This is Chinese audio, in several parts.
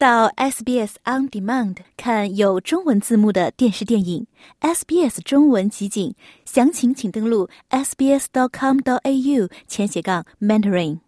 到 SBS On Demand 看有中文字幕的电视电影，SBS 中文集锦，详情请登录 sbs.com.au 前斜杠 mentoring。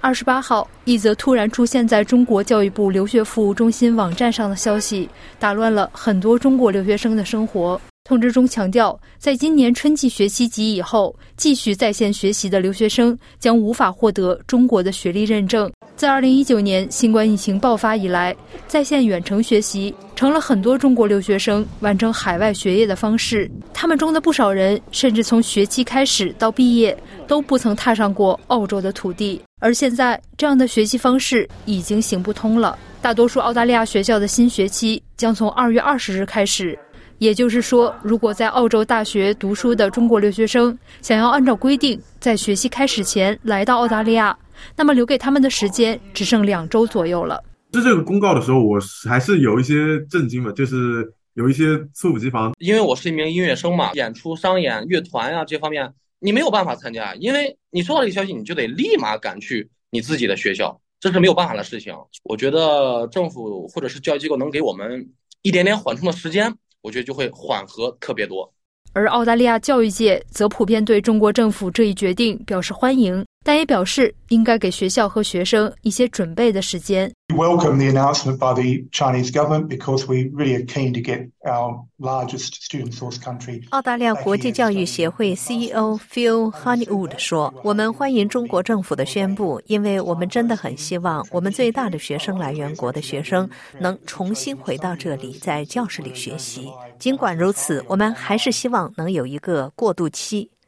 二十八号，一则突然出现在中国教育部留学服务中心网站上的消息，打乱了很多中国留学生的生活。通知中强调，在今年春季学期及以后继续在线学习的留学生将无法获得中国的学历认证。在二零一九年新冠疫情爆发以来，在线远程学习成了很多中国留学生完成海外学业的方式。他们中的不少人甚至从学期开始到毕业都不曾踏上过澳洲的土地，而现在这样的学习方式已经行不通了。大多数澳大利亚学校的新学期将从二月二十日开始。也就是说，如果在澳洲大学读书的中国留学生想要按照规定在学期开始前来到澳大利亚，那么留给他们的时间只剩两周左右了。是这个公告的时候，我还是有一些震惊的，就是有一些猝不及防。因为我是一名音乐生嘛，演出、商演、乐团啊这方面，你没有办法参加，因为你收到这个消息，你就得立马赶去你自己的学校，这是没有办法的事情。我觉得政府或者是教育机构能给我们一点点缓冲的时间。我觉得就会缓和特别多，而澳大利亚教育界则普遍对中国政府这一决定表示欢迎。但也表示应该给学校和学生一些准备的时间。We welcome the announcement by the Chinese government because we really are keen to get our largest student source country. 澳大利亚国际教育协会 CEO Phil Honeywood 说：“我们欢迎中国政府的宣布，因为我们真的很希望我们最大的学生来源国的学生能重新回到这里，在教室里学习。尽管如此，我们还是希望能有一个过渡期。”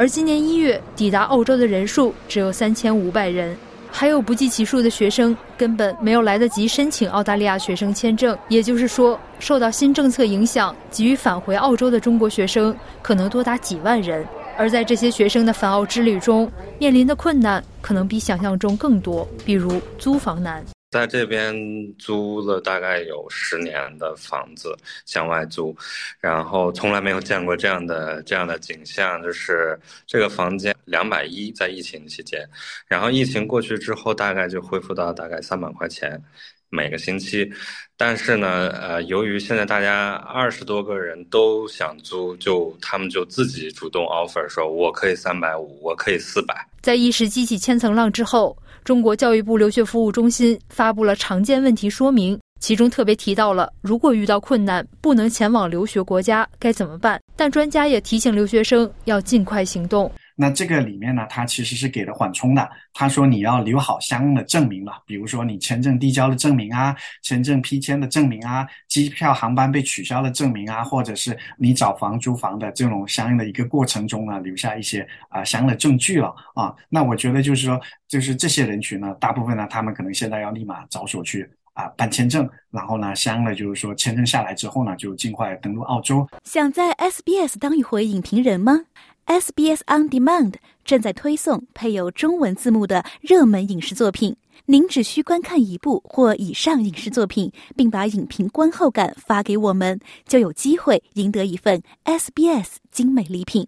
而今年一月抵达澳洲的人数只有三千五百人，还有不计其数的学生根本没有来得及申请澳大利亚学生签证。也就是说，受到新政策影响，急于返回澳洲的中国学生可能多达几万人。而在这些学生的返澳之旅中，面临的困难可能比想象中更多，比如租房难。在这边租了大概有十年的房子，向外租，然后从来没有见过这样的这样的景象，就是这个房间两百一，在疫情期间，然后疫情过去之后，大概就恢复到大概三百块钱每个星期，但是呢，呃，由于现在大家二十多个人都想租，就他们就自己主动 offer 说，我可以三百五，我可以四百。在一时激起千层浪之后。中国教育部留学服务中心发布了常见问题说明，其中特别提到了如果遇到困难不能前往留学国家该怎么办。但专家也提醒留学生要尽快行动。那这个里面呢，它其实是给了缓冲的。他说你要留好相应的证明了，比如说你签证递交的证明啊，签证批签的证明啊，机票航班被取消的证明啊，或者是你找房租房的这种相应的一个过程中呢，留下一些啊相应的证据了啊。那我觉得就是说，就是这些人群呢，大部分呢，他们可能现在要立马着手去啊办签证，然后呢，相应的就是说签证下来之后呢，就尽快登陆澳洲。想在 SBS 当一回影评人吗？SBS On Demand 正在推送配有中文字幕的热门影视作品，您只需观看一部或以上影视作品，并把影评观后感发给我们，就有机会赢得一份 SBS 精美礼品。